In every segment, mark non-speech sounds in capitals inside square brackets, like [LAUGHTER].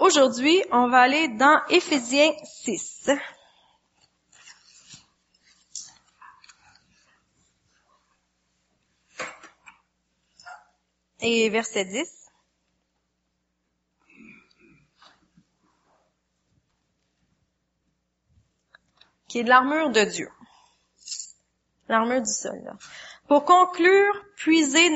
aujourd'hui, on va aller dans Éphésiens 6. Et verset 10. qui est de l'armure de Dieu. L'armure du soldat. Pour conclure, puisez,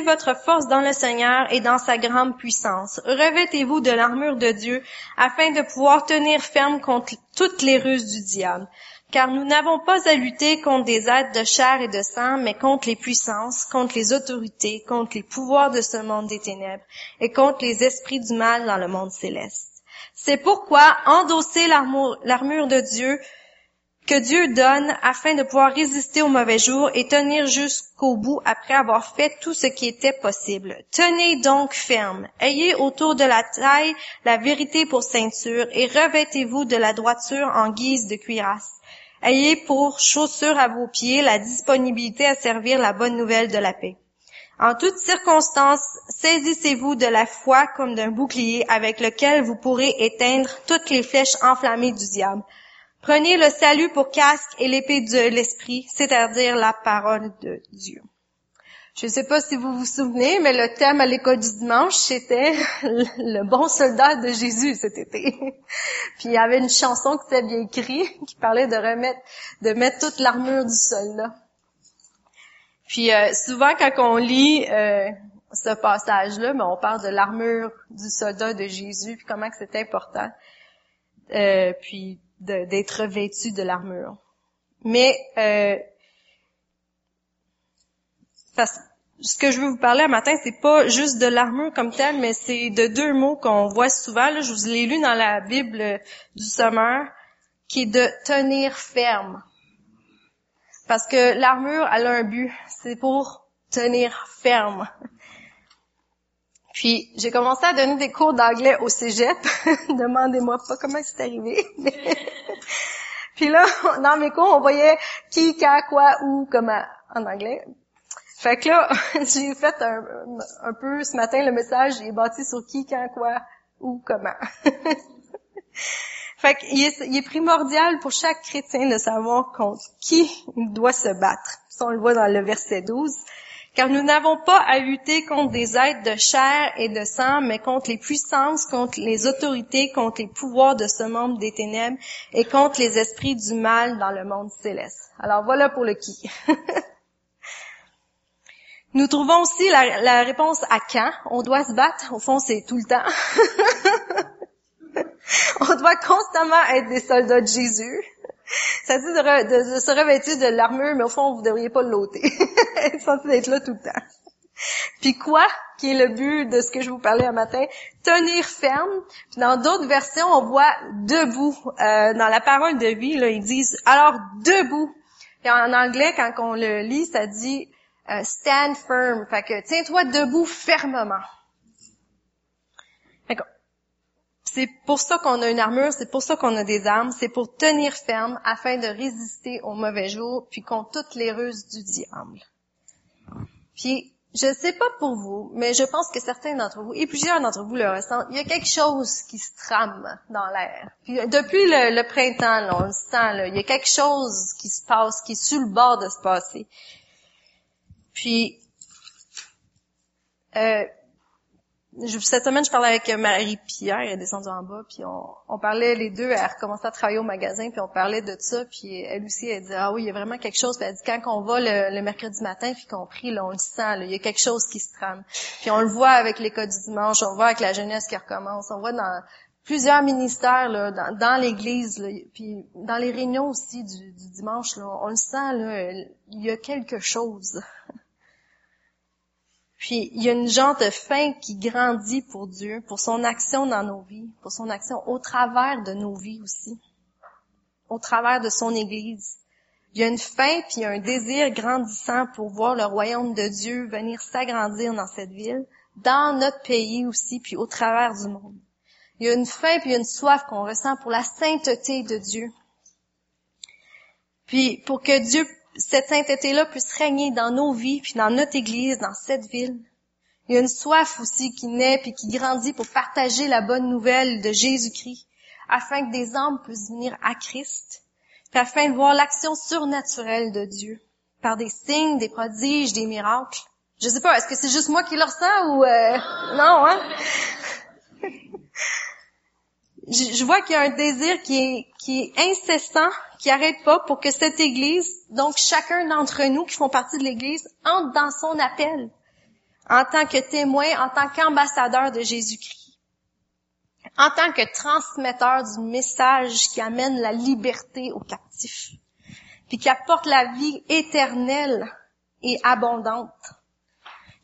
votre force dans le Seigneur et dans sa grande puissance. Revêtez-vous de l'armure de Dieu afin de pouvoir tenir ferme contre toutes les ruses du diable. Car nous n'avons pas à lutter contre des êtres de chair et de sang, mais contre les puissances, contre les autorités, contre les pouvoirs de ce monde des ténèbres et contre les esprits du mal dans le monde céleste. C'est pourquoi endossez l'armure de Dieu que Dieu donne afin de pouvoir résister aux mauvais jours et tenir jusqu'au bout après avoir fait tout ce qui était possible. Tenez donc ferme. Ayez autour de la taille la vérité pour ceinture et revêtez-vous de la droiture en guise de cuirasse. Ayez pour chaussure à vos pieds la disponibilité à servir la bonne nouvelle de la paix. En toutes circonstances, saisissez-vous de la foi comme d'un bouclier avec lequel vous pourrez éteindre toutes les flèches enflammées du diable. Prenez le salut pour casque et l'épée de l'esprit, c'est-à-dire la parole de Dieu. Je ne sais pas si vous vous souvenez, mais le thème à l'école du dimanche, c'était [LAUGHS] le bon soldat de Jésus cet été. Puis il y avait une chanson qui s'est bien écrite qui parlait de remettre, de mettre toute l'armure du soldat. Puis euh, souvent quand on lit euh, ce passage-là, mais ben, on parle de l'armure du soldat de Jésus, puis comment que c'est important. Euh, puis d'être vêtu de l'armure. Mais euh, parce, ce que je veux vous parler un matin, c'est pas juste de l'armure comme telle, mais c'est de deux mots qu'on voit souvent. Là, je vous l'ai lu dans la Bible du Sommeur, qui est de tenir ferme. Parce que l'armure, elle a un but, c'est pour tenir ferme. Puis j'ai commencé à donner des cours d'anglais au cégep. [LAUGHS] Demandez-moi pas comment c'est arrivé. [LAUGHS] Puis là, dans mes cours, on voyait qui, quand, quoi, où, comment en anglais. Fait que là, [LAUGHS] j'ai fait un, peu ce matin le message est bâti sur qui, quand, quoi, où, comment. fait qu'il est, il est primordial pour chaque chrétien de savoir contre qui il doit se battre. Ça, on le voit dans le verset 12 car nous n'avons pas à lutter contre des êtres de chair et de sang, mais contre les puissances, contre les autorités, contre les pouvoirs de ce monde des ténèbres et contre les esprits du mal dans le monde céleste. Alors voilà pour le qui. [LAUGHS] Nous trouvons aussi la, réponse à quand. On doit se battre. Au fond, c'est tout le temps. [LAUGHS] On doit constamment être des soldats de Jésus. [LAUGHS] Ça dit de, se revêtir de l'armure, mais au fond, vous ne devriez pas l'ôter. [LAUGHS] être censé être là tout le temps. Puis quoi, qui est le but de ce que je vous parlais un matin? Tenir ferme. Puis dans d'autres versions, on voit debout. Euh, dans la parole de vie, là, ils disent alors debout. Et en anglais, quand on le lit, ça dit euh, stand firm. Fait que tiens-toi debout fermement. C'est pour ça qu'on a une armure, c'est pour ça qu'on a des armes, c'est pour tenir ferme afin de résister aux mauvais jours, puis contre toutes les ruses du diable. Puis, je sais pas pour vous, mais je pense que certains d'entre vous, et plusieurs d'entre vous le ressentent, il y a quelque chose qui se trame dans l'air. Puis depuis le, printemps, là, on le sent, là, il y a quelque chose qui se passe, qui est sur le bord de se passer. Puis, euh, cette semaine, je parlais avec Marie-Pierre, elle est descendue en bas, puis on, parlait les deux, elle recommençait à travailler au magasin, puis on parlait de ça, puis elle aussi, elle dit ah oui, il y a vraiment quelque chose, puis elle dit quand on va le, mercredi matin, puis qu'on prie, là, on le sent, il y a quelque chose qui se trame. Puis on le voit avec l'école du dimanche, on le voit avec la jeunesse qui recommence, on voit dans plusieurs ministères là, dans, l'Église, puis dans les réunions aussi du, du dimanche, là, on le sent, là, il y a quelque chose. [LAUGHS] Puis il y a une genre de faim qui grandit pour Dieu, pour son action dans nos vies, pour son action au travers de nos vies aussi, au travers de son Église. Il y a une faim puis un désir grandissant pour voir le royaume de Dieu venir s'agrandir dans cette ville, dans notre pays aussi, puis au travers du monde. Il y a une faim puis une soif qu'on ressent pour la sainteté de Dieu. Puis pour que Dieu cette sainteté-là puisse régner dans nos vies, puis dans notre Église, dans cette ville. Il y a une soif aussi qui naît puis qui grandit pour partager la bonne nouvelle de Jésus-Christ, afin que des âmes puissent venir à Christ, puis afin de voir l'action surnaturelle de Dieu par des signes, des prodiges, des miracles. Je sais pas, est-ce que c'est juste moi qui le ressens ou euh... non hein? [LAUGHS] je, vois qu'il y a un désir qui est, qui est incessant, qui arrête pas pour que cette Église, donc chacun d'entre nous qui font partie de l'Église, entre dans son appel en tant que témoin, en tant qu'ambassadeur de Jésus-Christ, en tant que transmetteur du message qui amène la liberté aux captifs, puis qui apporte la vie éternelle et abondante.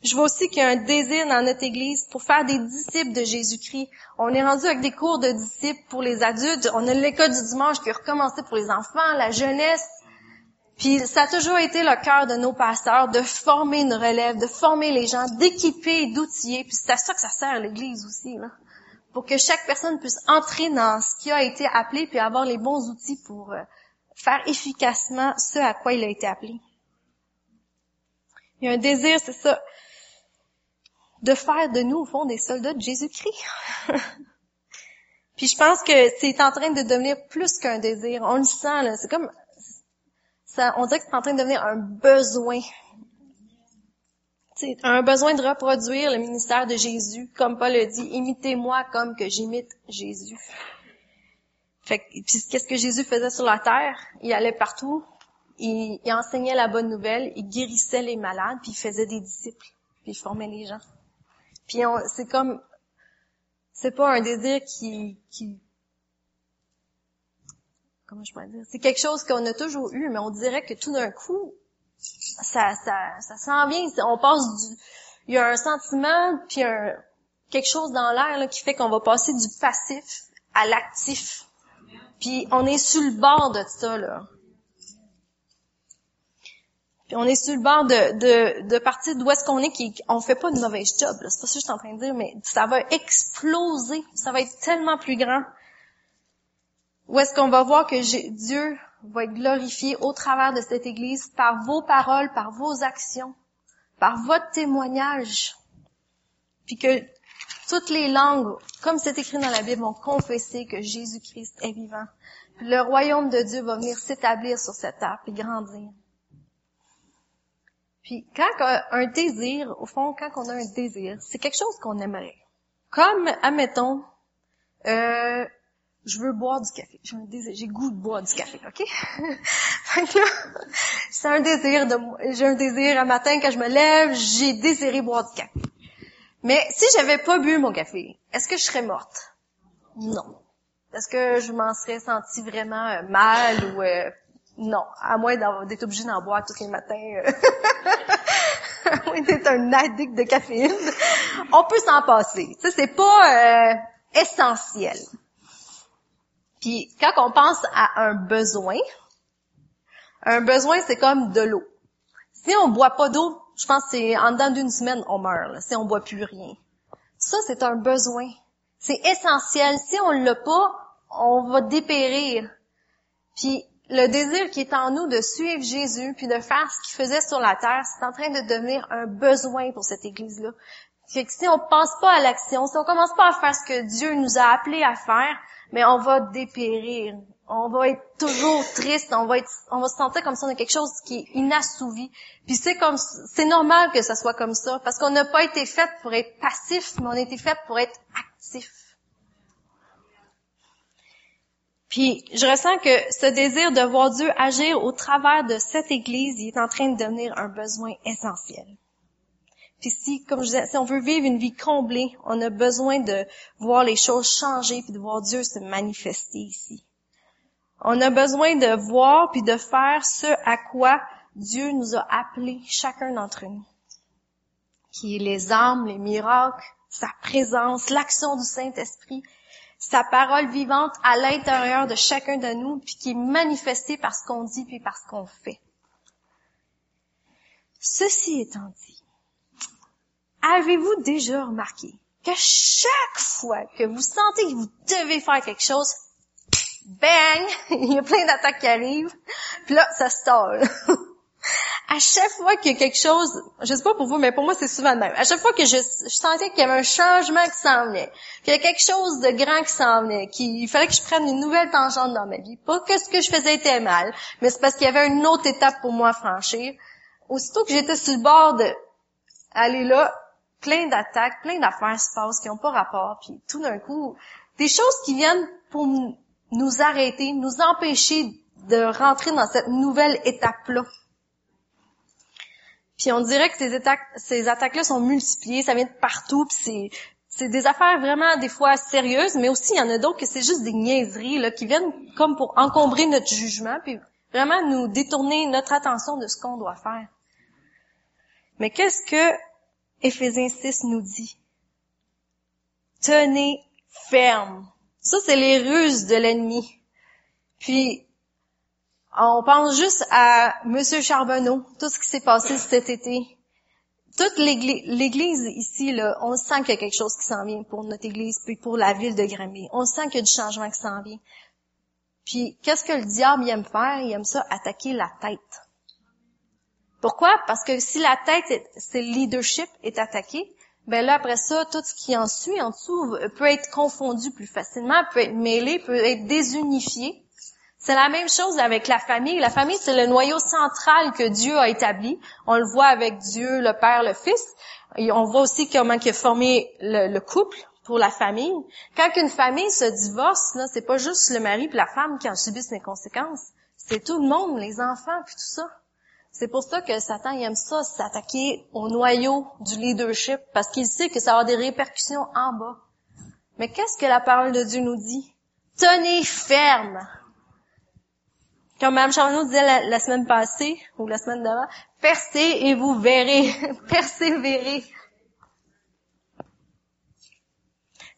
Je vois aussi qu'il y a un désir dans notre Église pour faire des disciples de Jésus-Christ. On est rendu avec des cours de disciples pour les adultes. On a l'école du dimanche qui a recommencé pour les enfants, la jeunesse. Puis ça a toujours été le cœur de nos pasteurs de former une relève, de former les gens, d'équiper, d'outiller. Puis c'est à ça que ça sert l'Église aussi, là. pour que chaque personne puisse entrer dans ce qui a été appelé puis avoir les bons outils pour euh, faire efficacement ce à quoi il a été appelé. Il y a un désir, c'est ça, de faire de nous, au fond, des soldats de Jésus-Christ. [LAUGHS] Puis je pense que c'est en train de devenir plus qu'un désir. On le sent, là. C'est comme, ça, on dirait que c'est en train de devenir un besoin. C'est un besoin de reproduire le ministère de Jésus, comme Paul le dit, imitez-moi comme que j'imite Jésus. Fait puis qu'est-ce que Jésus faisait sur la terre? Il allait partout, il, il enseignait la bonne nouvelle, il guérissait les malades, puis il faisait des disciples, puis il formait les gens. Puis c'est comme, c'est pas un désir qui, qui, comment je pourrais dire, c'est quelque chose qu'on a toujours eu, mais on dirait que tout d'un coup, ça, ça, ça s'en vient, on passe du, il y a un sentiment, puis un, quelque chose dans l'air qui fait qu'on va passer du passif à l'actif. Puis on est sur le bord de ça, là. On est sur le bord de, de, de partir d'où est-ce qu'on est, qui, on fait pas de mauvais job. C'est pas ça que je suis en train de dire, mais ça va exploser. Ça va être tellement plus grand. Où est-ce qu'on va voir que Dieu va être glorifié au travers de cette Église par vos paroles, par vos actions, par votre témoignage. Puis que toutes les langues, comme c'est écrit dans la Bible, vont confesser que Jésus-Christ est vivant. Le royaume de Dieu va venir s'établir sur cette terre et grandir. Puis quand un désir, au fond, quand on a un désir, c'est quelque chose qu'on aimerait. Comme, admettons, euh, je veux boire du café. J'ai un désir, j'ai goût de boire du café, ok? [LAUGHS] là, c'est un désir de, j'ai un désir un matin quand je me lève, j'ai désiré boire du café. Mais si j'avais pas bu mon café, est-ce que je serais morte? Non. Est-ce que je m'en serais sentie vraiment euh, mal ou euh, non, à moins d'être obligé d'en boire tous les matins. Euh. [LAUGHS] [LAUGHS] moins d'être un addict de caféine. On peut s'en passer. Ça, c'est pas euh, essentiel. Puis quand on pense à un besoin, un besoin, c'est comme de l'eau. Si on boit pas d'eau, je pense que c'est en dedans d'une semaine, on meurt, si on boit plus rien. Ça, c'est un besoin. C'est essentiel. Si on l'a pas, on va dépérir. Puis le désir qui est en nous de suivre Jésus puis de faire ce qu'il faisait sur la terre, c'est en train de devenir un besoin pour cette église-là. Fait que si on pense pas à l'action, si on commence pas à faire ce que Dieu nous a appelé à faire, mais on va dépérir. On va être toujours triste, on va être, on va se sentir comme si on a quelque chose qui est inassouvi. Puis c'est comme, c'est normal que ça soit comme ça, parce qu'on n'a pas été fait pour être passif, mais on a été fait pour être actif. Puis je ressens que ce désir de voir Dieu agir au travers de cette Église, il est en train de devenir un besoin essentiel. Puis si, comme je disais, si on veut vivre une vie comblée, on a besoin de voir les choses changer puis de voir Dieu se manifester ici. On a besoin de voir puis de faire ce à quoi Dieu nous a appelés, chacun d'entre nous. Qui est les armes, les miracles, sa présence, l'action du Saint-Esprit, sa parole vivante à l'intérieur de chacun de nous, puis qui est manifestée par ce qu'on dit, puis par ce qu'on fait. Ceci étant dit, avez-vous déjà remarqué que chaque fois que vous sentez que vous devez faire quelque chose, bang, [LAUGHS] il y a plein d'attaques qui arrivent, puis là, ça stall. [LAUGHS] à chaque fois a quelque chose, je sais pas pour vous, mais pour moi c'est souvent le même. À chaque fois que je, sentais qu'il y avait un changement qui s'en venait, qu'il y a quelque chose de grand qui s'en venait, qu'il fallait que je prenne une nouvelle tangente dans ma vie, pas que ce que je faisais était mal, mais c'est parce qu'il y avait une autre étape pour moi à franchir. Aussitôt que j'étais sur le bord de aller là, plein d'attaques, plein d'affaires se passent qui n'ont pas rapport, puis tout d'un coup, des choses qui viennent pour nous arrêter, nous empêcher de rentrer dans cette nouvelle étape-là. Puis on dirait que ces attaques, ces attaques-là sont multipliées, ça vient de partout, puis c'est des affaires vraiment des fois sérieuses, mais aussi il y en a d'autres que c'est juste des niaiseries là, qui viennent comme pour encombrer notre jugement, puis vraiment nous détourner notre attention de ce qu'on doit faire. Mais qu'est-ce que Éphésiens 6 nous dit? Tenez ferme. Ça, c'est les ruses de l'ennemi. Puis, on pense juste à Monsieur Charbonneau, tout ce qui s'est passé cet été. Toute l'église ici, là, on sent qu'il y a quelque chose qui s'en vient pour notre église, puis pour la ville de Granby. On sent qu'il y a du changement qui s'en vient. Puis, qu'est-ce que le diable aime faire? Il aime ça, attaquer la tête. Pourquoi? Parce que si la tête, c'est le leadership est attaqué, ben là, après ça, tout ce qui en suit en dessous peut être confondu plus facilement, peut être mêlé, peut être désunifié. C'est la même chose avec la famille. La famille, c'est le noyau central que Dieu a établi. On le voit avec Dieu, le Père, le Fils. On voit aussi comment il a formé le, couple pour la famille. Quand une famille se divorce, là, c'est pas juste le mari et la femme qui en subissent les conséquences. C'est tout le monde, les enfants, puis tout ça. C'est pour ça que Satan aime ça, s'attaquer au noyau du leadership, parce qu'il sait que ça va avoir des répercussions en bas. Mais qu'est-ce que la parole de Dieu nous dit? Tenez ferme. Comme Mme Charbonneau disait la, semaine passée, ou la semaine d'avant, percez et vous verrez. [LAUGHS] Persévérez.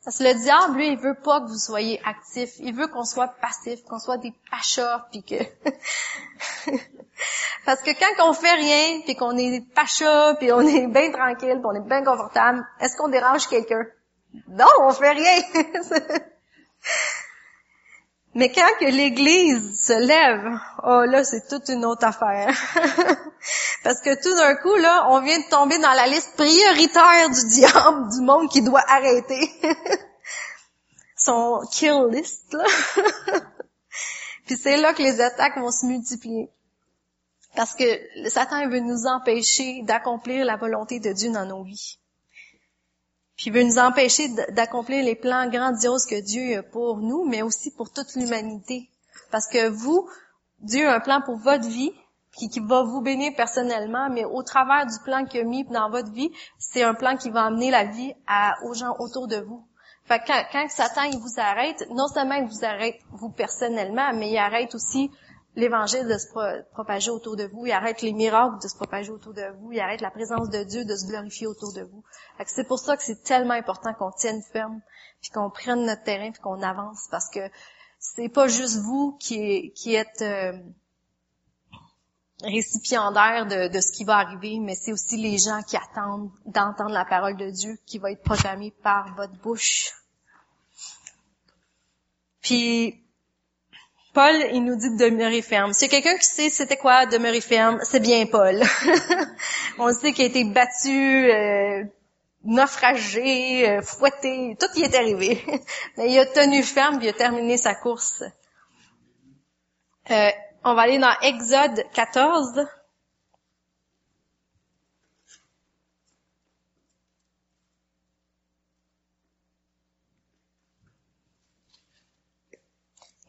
Parce que le diable, lui, il veut pas que vous soyez actifs. Il veut qu'on soit passif, qu'on soit des pachas, puis que... [LAUGHS] Parce que quand on fait rien, puis qu'on est pachas, puis on est bien tranquille, puis on est bien confortable, est-ce qu'on dérange quelqu'un? Non, on fait rien. [LAUGHS] Mais quand que l'Église se lève, oh là, c'est toute une autre affaire. [LAUGHS] Parce que tout d'un coup, là, on vient de tomber dans la liste prioritaire du diable, du monde qui doit arrêter. [LAUGHS] Son kill list, là. [LAUGHS] Puis c'est là que les attaques vont se multiplier. Parce que Satan veut nous empêcher d'accomplir la volonté de Dieu dans nos vies. Puis veut nous empêcher d'accomplir les plans grandioses que Dieu a pour nous, mais aussi pour toute l'humanité. Parce que vous, Dieu a un plan pour votre vie, qui, qui va vous bénir personnellement, mais au travers du plan qu'il a mis dans votre vie, c'est un plan qui va amener la vie aux gens autour de vous. Fait quand, quand Satan il vous arrête, non seulement il vous arrête vous personnellement, mais il arrête aussi l'évangile de se propager autour de vous, il arrête les miracles de se propager autour de vous, il arrête la présence de Dieu de se glorifier autour de vous. C'est pour ça que c'est tellement important qu'on tienne ferme, puis qu'on prenne notre terrain, puis qu'on avance, parce que c'est pas juste vous qui, qui êtes euh, récipiendaire de, de, ce qui va arriver, mais c'est aussi les gens qui attendent d'entendre la parole de Dieu qui va être proclamée par votre bouche. Puis Paul, il nous dit de demeurer ferme. S'il quelqu'un qui sait c'était quoi demeurer ferme, c'est bien Paul. [LAUGHS] On sait qu'il a été battu, euh, naufragé, euh, fouetté, tout y est arrivé. [LAUGHS] Mais il a tenu ferme, il a terminé sa course. Euh, on va aller dans Exode 14.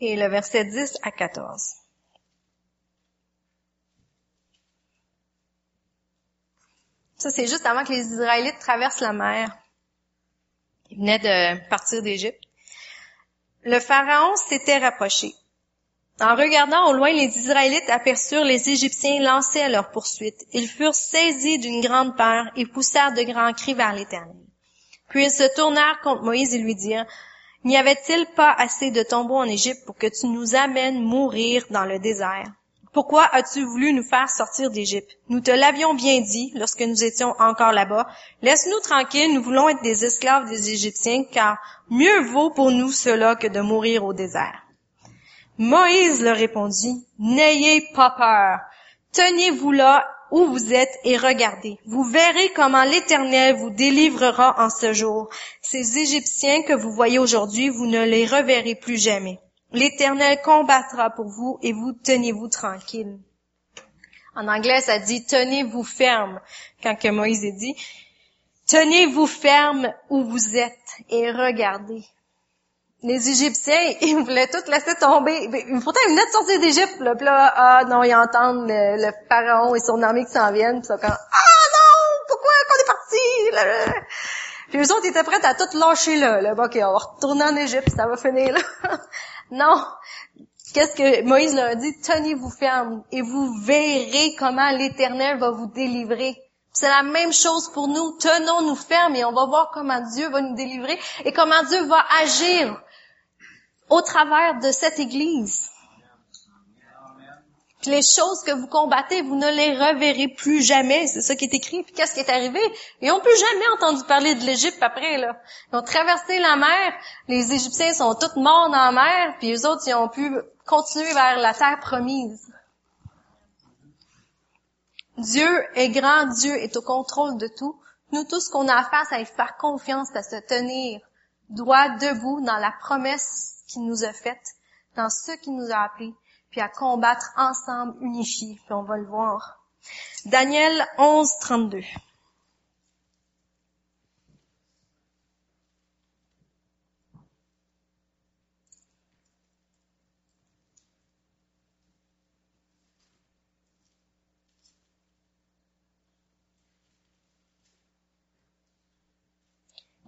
Et le verset 10 à 14. Ça, c'est juste avant que les Israélites traversent la mer. Ils venaient de partir d'Égypte. Le Pharaon s'était rapproché. En regardant au loin, les Israélites aperçurent les Égyptiens lancer à leur poursuite. Ils furent saisis d'une grande peur et poussèrent de grands cris vers l'Éternel. Puis ils se tournèrent contre Moïse et lui dirent, N'y avait-il pas assez de tombeaux en Égypte pour que tu nous amènes mourir dans le désert? Pourquoi as-tu voulu nous faire sortir d'Égypte? Nous te l'avions bien dit lorsque nous étions encore là-bas. Laisse-nous tranquilles, nous voulons être des esclaves des Égyptiens, car mieux vaut pour nous cela que de mourir au désert. Moïse leur répondit, N'ayez pas peur, tenez-vous là où vous êtes et regardez. Vous verrez comment l'Éternel vous délivrera en ce jour. Ces Égyptiens que vous voyez aujourd'hui, vous ne les reverrez plus jamais. L'Éternel combattra pour vous et vous tenez-vous tranquille. En anglais, ça dit tenez-vous ferme quand que Moïse est dit. Tenez-vous ferme où vous êtes et regardez les Égyptiens, [LAUGHS] ils voulaient tout laisser tomber. Pourtant, ils venaient de sortir d'Égypte, là, là, ah non, ils entendent le, pharaon et son armée qui s'en viennent, puis quand, ah non, pourquoi qu'on est parti? Puis eux autres, ils étaient prêts à tout lâcher là. là. Bon, ok, on va retourner en Égypte, ça va finir là. [LAUGHS] non. Qu'est-ce que Moïse leur dit? Tenez-vous ferme et vous verrez comment l'Éternel va vous délivrer. C'est la même chose pour nous. Tenons-nous fermes et on va voir comment Dieu va nous délivrer et comment Dieu va agir au travers de cette Église. Puis les choses que vous combattez, vous ne les reverrez plus jamais. C'est ça qui est écrit. Puis qu'est-ce qui est arrivé? Ils n'ont plus jamais entendu parler de l'Égypte après. Là. Ils ont traversé la mer. Les Égyptiens sont tous morts dans la mer. Puis les autres, ils ont pu continuer vers la terre promise. Dieu est grand, Dieu est au contrôle de tout. Nous, tout ce qu'on a à faire, c'est faire confiance, à se tenir droit debout dans la promesse qu'il nous a faite, dans ce qu'il nous a appelé, puis à combattre ensemble, unifiés, puis on va le voir. Daniel 11, 32.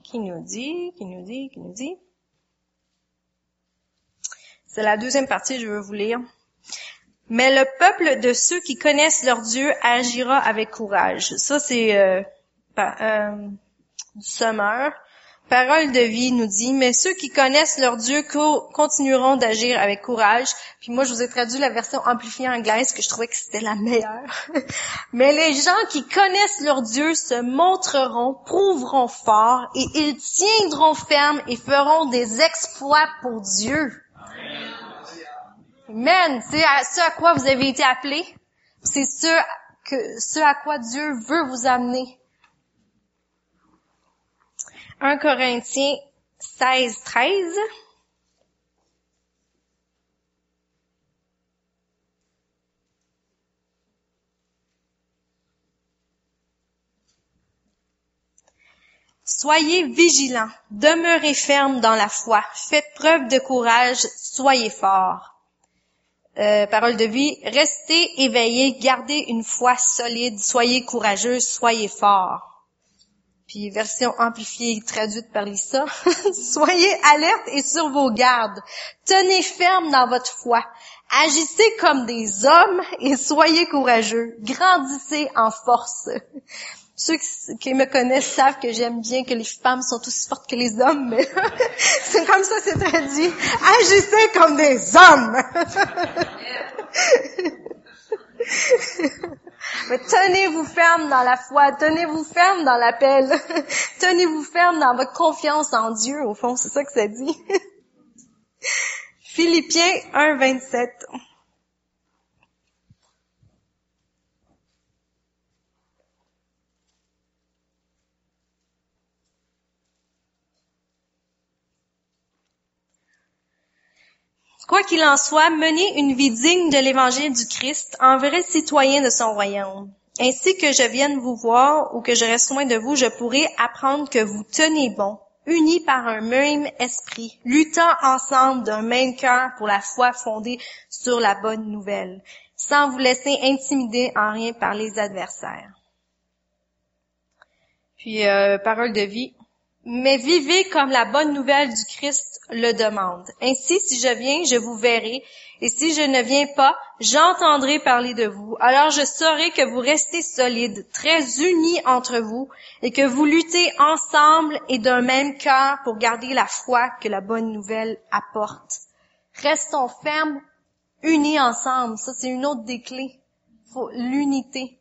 Qui nous dit, qui nous dit, qui nous dit? C'est la deuxième partie, je veux vous lire. Mais le peuple de ceux qui connaissent leur Dieu agira avec courage. Ça, c'est euh, euh, du sommeur. Parole de vie nous dit, mais ceux qui connaissent leur Dieu continueront d'agir avec courage. Puis moi, je vous ai traduit la version amplifiée anglaise, que je trouvais que c'était la meilleure. [LAUGHS] mais les gens qui connaissent leur Dieu se montreront, prouveront fort, et ils tiendront ferme et feront des exploits pour Dieu. Amen. C'est ce à quoi vous avez été appelés. C'est ce, ce à quoi Dieu veut vous amener. 1 Corinthiens 16, 13. Soyez vigilants, demeurez fermes dans la foi, faites preuve de courage, soyez forts. Euh, parole de vie, restez éveillés, gardez une foi solide, soyez courageux, soyez forts. Puis version amplifiée traduite par Lisa, [LAUGHS] soyez alerte et sur vos gardes, tenez ferme dans votre foi, agissez comme des hommes et soyez courageux, grandissez en force. Ceux qui me connaissent savent que j'aime bien que les femmes sont aussi fortes que les hommes, mais [LAUGHS] c'est comme ça c'est traduit. Agissez comme des hommes. [LAUGHS] mais tenez-vous ferme dans la foi, tenez-vous ferme dans l'appel, [LAUGHS] tenez-vous ferme dans votre confiance en Dieu, au fond, c'est ça que ça dit. Philippiens 1, 27. Quoi qu'il en soit, menez une vie digne de l'évangile du Christ, en vrai citoyen de son royaume. Ainsi que je vienne vous voir ou que je reste loin de vous, je pourrai apprendre que vous tenez bon, unis par un même esprit, luttant ensemble d'un même cœur pour la foi fondée sur la bonne nouvelle, sans vous laisser intimider en rien par les adversaires. Puis, euh, parole de vie, mais vivez comme la bonne nouvelle du Christ le demande. Ainsi, si je viens, je vous verrai, et si je ne viens pas, j'entendrai parler de vous. Alors je saurai que vous restez solides, très unis entre vous, et que vous luttez ensemble et d'un même cœur pour garder la foi que la bonne nouvelle apporte. Restons fermes, unis ensemble. Ça, c'est une autre des clés. Faut l'unité.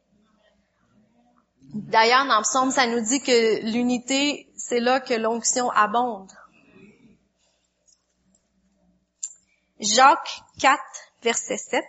D'ailleurs, dans le psaume, ça nous dit que l'unité, c'est là que l'onction abonde. Jacques 4, verset 7.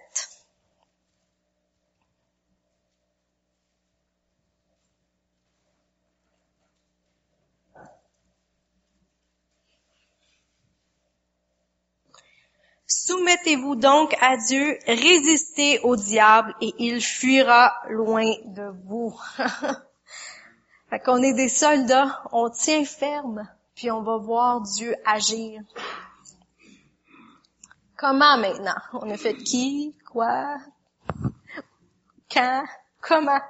Soumettez-vous donc à Dieu, résistez au diable et il fuira loin de vous. [LAUGHS] fait qu'on est des soldats, on tient ferme, puis on va voir Dieu agir Comment maintenant? On a fait qui? Quoi? Quand? Comment?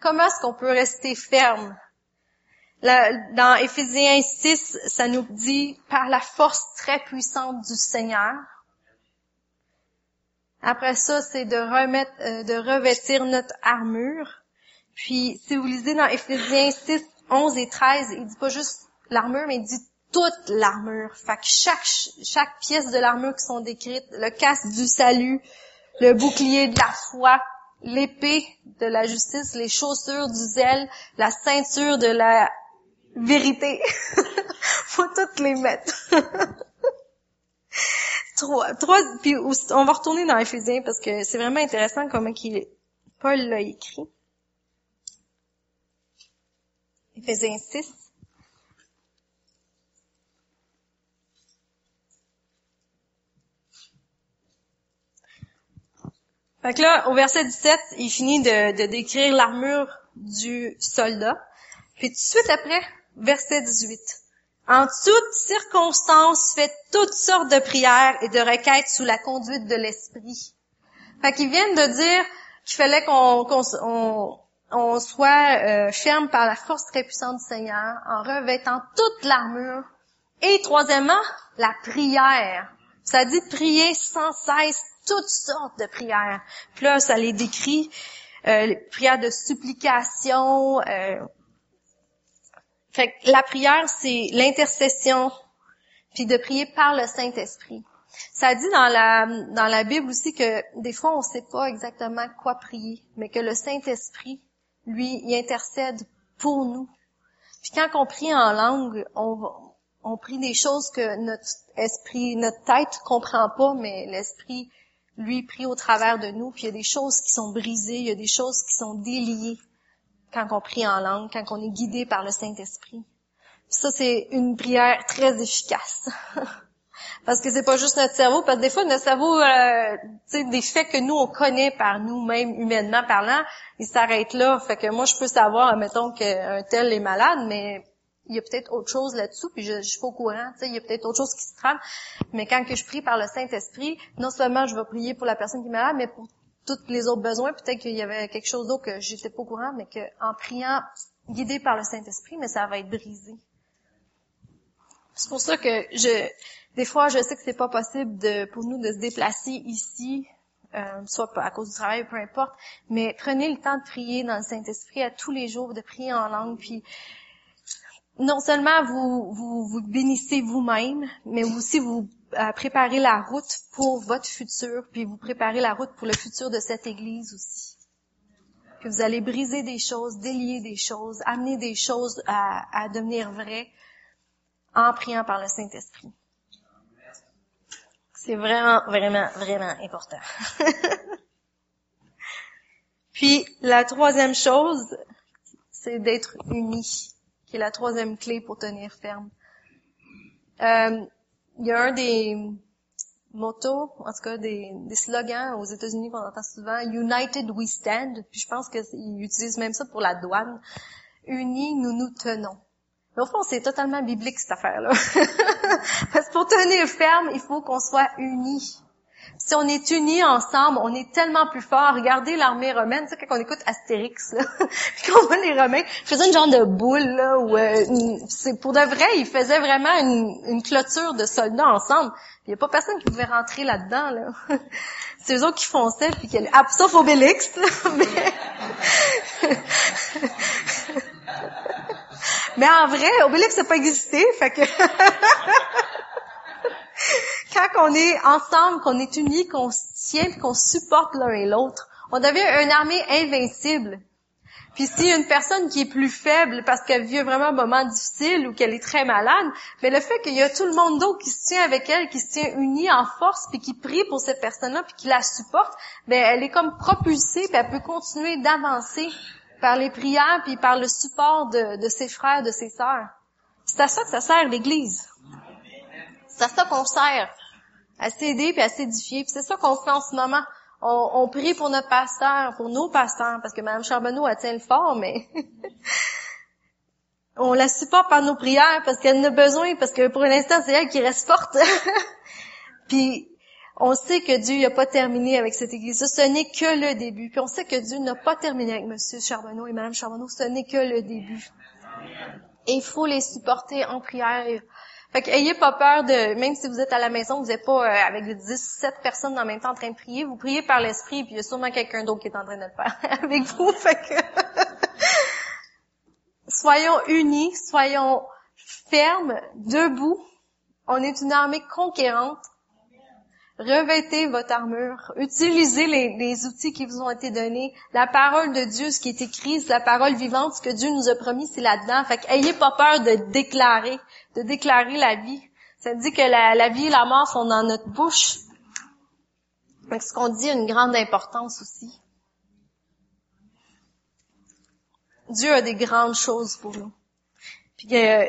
Comment est-ce qu'on peut rester ferme? dans Éphésiens 6, ça nous dit par la force très puissante du Seigneur. Après ça, c'est de remettre, euh, de revêtir notre armure. Puis, si vous lisez dans Éphésiens 6, 11 et 13, il dit pas juste l'armure, mais il dit toute l'armure. Fait que chaque, chaque pièce de l'armure qui sont décrites, le casque du salut, le bouclier de la foi, l'épée de la justice, les chaussures du zèle, la ceinture de la vérité. [LAUGHS] Faut toutes les mettre. [LAUGHS] trois, trois, puis on va retourner dans Éphésiens parce que c'est vraiment intéressant comment qu'il, Paul l'a écrit. Éphésiens 6. Fait que là, au verset 17, il finit de, de décrire l'armure du soldat. Puis tout de suite après, verset 18. En toutes circonstances, faites toutes sortes de prières et de requêtes sous la conduite de l'Esprit. Fait qu'ils viennent de dire qu'il fallait qu'on on, soit euh, ferme par la force très puissante du Seigneur en revêtant toute l'armure. Et troisièmement, la prière. Ça dit prier sans cesse toutes sortes de prières. Puis là, ça les décrit, euh, les prières de supplication, euh, fait que la prière, c'est l'intercession, puis de prier par le Saint-Esprit. Ça dit dans la, dans la Bible aussi que des fois, on ne sait pas exactement quoi prier, mais que le Saint-Esprit, lui, il intercède pour nous. Puis quand on prie en langue, on, on prie des choses que notre esprit, notre tête comprend pas, mais l'esprit, lui, prie au travers de nous. Puis il y a des choses qui sont brisées, il y a des choses qui sont déliées quand on prie en langue, quand on est guidé par le Saint-Esprit. Ça, c'est une prière très efficace. [LAUGHS] parce que c'est pas juste notre cerveau, parce que des fois, notre cerveau, euh, des faits que nous, on connaît par nous-mêmes, humainement parlant, ils s'arrêtent là. Fait que moi, je peux savoir, mettons, qu'un tel est malade, mais il y a peut-être autre chose là-dessous, puis je, je suis pas au courant, tu sais, il y a peut-être autre chose qui se trame. Mais quand que je prie par le Saint-Esprit, non seulement je vais prier pour la personne qui est malade, mais pour tous les autres besoins. Peut-être qu'il y avait quelque chose d'autre que j'étais pas au courant, mais qu'en priant, guidé par le Saint-Esprit, mais ça va être brisé. C'est pour ça que je, des fois, je sais que c'est pas possible de, pour nous de se déplacer ici, euh, soit à cause du travail, peu importe, mais prenez le temps de prier dans le Saint-Esprit à tous les jours, de prier en langue, puis non seulement vous vous, vous bénissez vous-même, mais aussi vous préparer la route pour votre futur, puis vous préparez la route pour le futur de cette Église aussi. Que vous allez briser des choses, délier des choses, amener des choses à, à devenir vraies en priant par le Saint-Esprit. C'est vraiment, vraiment, vraiment important. [LAUGHS] puis la troisième chose, c'est d'être unis, qui est la troisième clé pour tenir ferme. Euh, il y a un des motos, en tout cas des, slogans aux États-Unis qu'on entend souvent, United we stand, puis je pense qu'ils utilisent même ça pour la douane. Unis, nous nous tenons. Mais au fond, c'est totalement biblique cette affaire-là. [LAUGHS] Parce que pour tenir ferme, il faut qu'on soit unis. Si on est unis ensemble, on est tellement plus fort. Regardez l'armée romaine, tu sais, quand on écoute Astérix, là, [LAUGHS] voit les Romains, ils faisaient une genre de boule, là, où, euh, c'est pour de vrai, ils faisaient vraiment une, clôture de soldats ensemble. Il n'y a pas personne qui pouvait rentrer là-dedans, là. [LAUGHS] c'est eux autres qui fonçaient, puis qui ah, sauf Obélix, [LAUGHS] mais... mais en vrai, Obélix n'a pas existé, fait que... quand on est ensemble, qu'on est unis, qu'on se tient, qu'on supporte l'un et l'autre, on devient une armée invincible. Puis a une personne qui est plus faible parce qu'elle vit vraiment un moment difficile ou qu'elle est très malade, mais le fait qu'il y a tout le monde d'autre qui se tient avec elle, qui se tient uni en force, puis qui prie pour cette personne-là, puis qui la supporte, ben elle est comme propulsée, puis elle peut continuer d'avancer par les prières, puis par le support de, de ses frères, de ses sœurs. C'est à ça que ça sert l'Église. C'est à ça qu'on sert. À s'aider puis à s'édifier. Puis c'est ça qu'on fait en ce moment. On, on, prie pour notre pasteur, pour nos pasteurs, parce que Mme Charbonneau, a tient le fort, mais [LAUGHS] on la supporte par nos prières parce qu'elle en a besoin, parce que pour l'instant, c'est elle qui reste forte. [LAUGHS] puis on sait que Dieu n'a pas terminé avec cette église. Ce n'est que le début. Puis on sait que Dieu n'a pas terminé avec M. Charbonneau et Mme Charbonneau. Ce n'est que le début. Et il faut les supporter en prière. Fait ayez pas peur de, même si vous êtes à la maison, vous n'êtes pas euh, avec 17 personnes en même temps en train de prier, vous priez par l'esprit, puis il y a sûrement quelqu'un d'autre qui est en train de le faire [LAUGHS] avec vous. Fait que [LAUGHS] soyons unis, soyons fermes, debout. On est une armée conquérante Revêtez votre armure. Utilisez les, outils qui vous ont été donnés. La parole de Dieu, ce qui est écrit, c'est la parole vivante, ce que Dieu nous a promis, c'est là-dedans. Fait ayez pas peur de déclarer, de déclarer la vie. Ça dit que la, vie et la mort sont dans notre bouche. Fait ce qu'on dit a une grande importance aussi. Dieu a des grandes choses pour nous. Puis euh,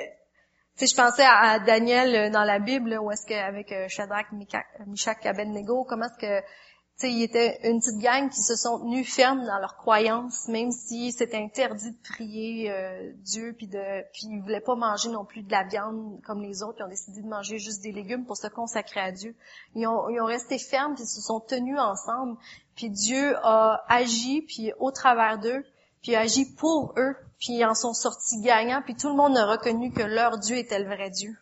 sais, je pensais à, Daniel euh, dans la Bible, où est-ce qu'avec euh, Shadrach, Mishak, Abednego, comment est-ce que, tu sais, il était une petite gang qui se sont tenus fermes dans leurs croyances, même si c'était interdit de prier euh, Dieu, puis de, puis ils voulaient pas manger non plus de la viande comme les autres, ils ont décidé de manger juste des légumes pour se consacrer à Dieu. Ils ont, ils ont resté fermes, puis ils se sont tenus ensemble, puis Dieu a agi, puis au travers d'eux, puis a agi pour eux, puis ils en sont sortis gagnants, puis tout le monde a reconnu que leur Dieu était le vrai Dieu.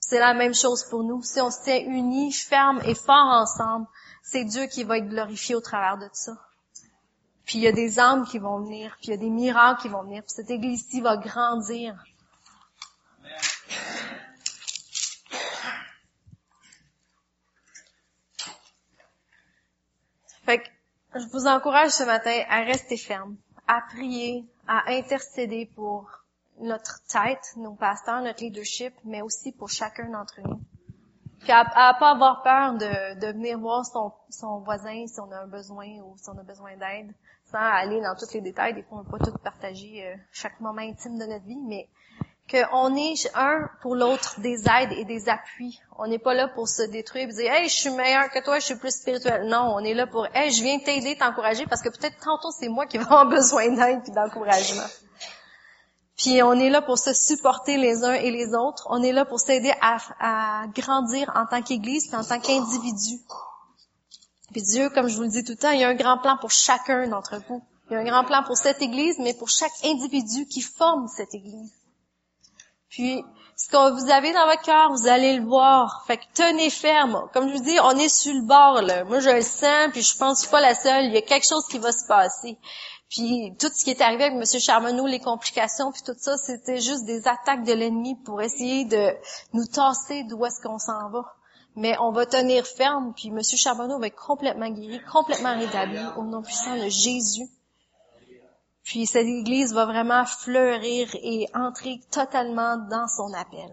C'est la même chose pour nous. Si on se tient unis, fermes et forts ensemble, c'est Dieu qui va être glorifié au travers de ça. Puis il y a des âmes qui vont venir, puis il y a des miracles qui vont venir, puis cette église-ci va grandir. Fait que je vous encourage ce matin à rester ferme, à prier, à intercéder pour notre tête, nos pasteurs, notre leadership, mais aussi pour chacun d'entre nous. Puis à, à pas avoir peur de, venir voir son, voisin si on a un besoin ou si on a besoin d'aide, sans aller dans tous les détails. Des fois, on peut pas tout partager euh, chaque moment intime de notre vie, mais qu'on est un pour l'autre des aides et des appuis. On n'est pas là pour se détruire et dire Hey, je suis meilleur que toi, je suis plus spirituel. Non, on est là pour Hey, je viens t'aider, t'encourager, parce que peut-être tantôt c'est moi qui vais avoir [LAUGHS] besoin d'aide et d'encouragement. Puis on est là pour se supporter les uns et les autres. On est là pour s'aider à, à, grandir en tant qu'Église et en tant qu'individu. Puis Dieu, comme je vous le dis tout le temps, il y a un grand plan pour chacun d'entre vous. Il y a un grand plan pour cette Église, mais pour chaque individu qui forme cette Église. Puis, ce que vous avez dans votre cœur, vous allez le voir. Fait que tenez ferme. Comme je vous dis, on est sur le bord, là. Moi, je le sens, puis je pense que je suis pas la seule. Il y a quelque chose qui va se passer. Puis, tout ce qui est arrivé avec M. Charmeneau, les complications, puis tout ça, c'était juste des attaques de l'ennemi pour essayer de nous tasser d'où est-ce qu'on s'en va. Mais on va tenir ferme, puis M. Charbonneau va être complètement guéri, complètement rétabli au nom puissant de Jésus. Puis cette Église va vraiment fleurir et entrer totalement dans son appel.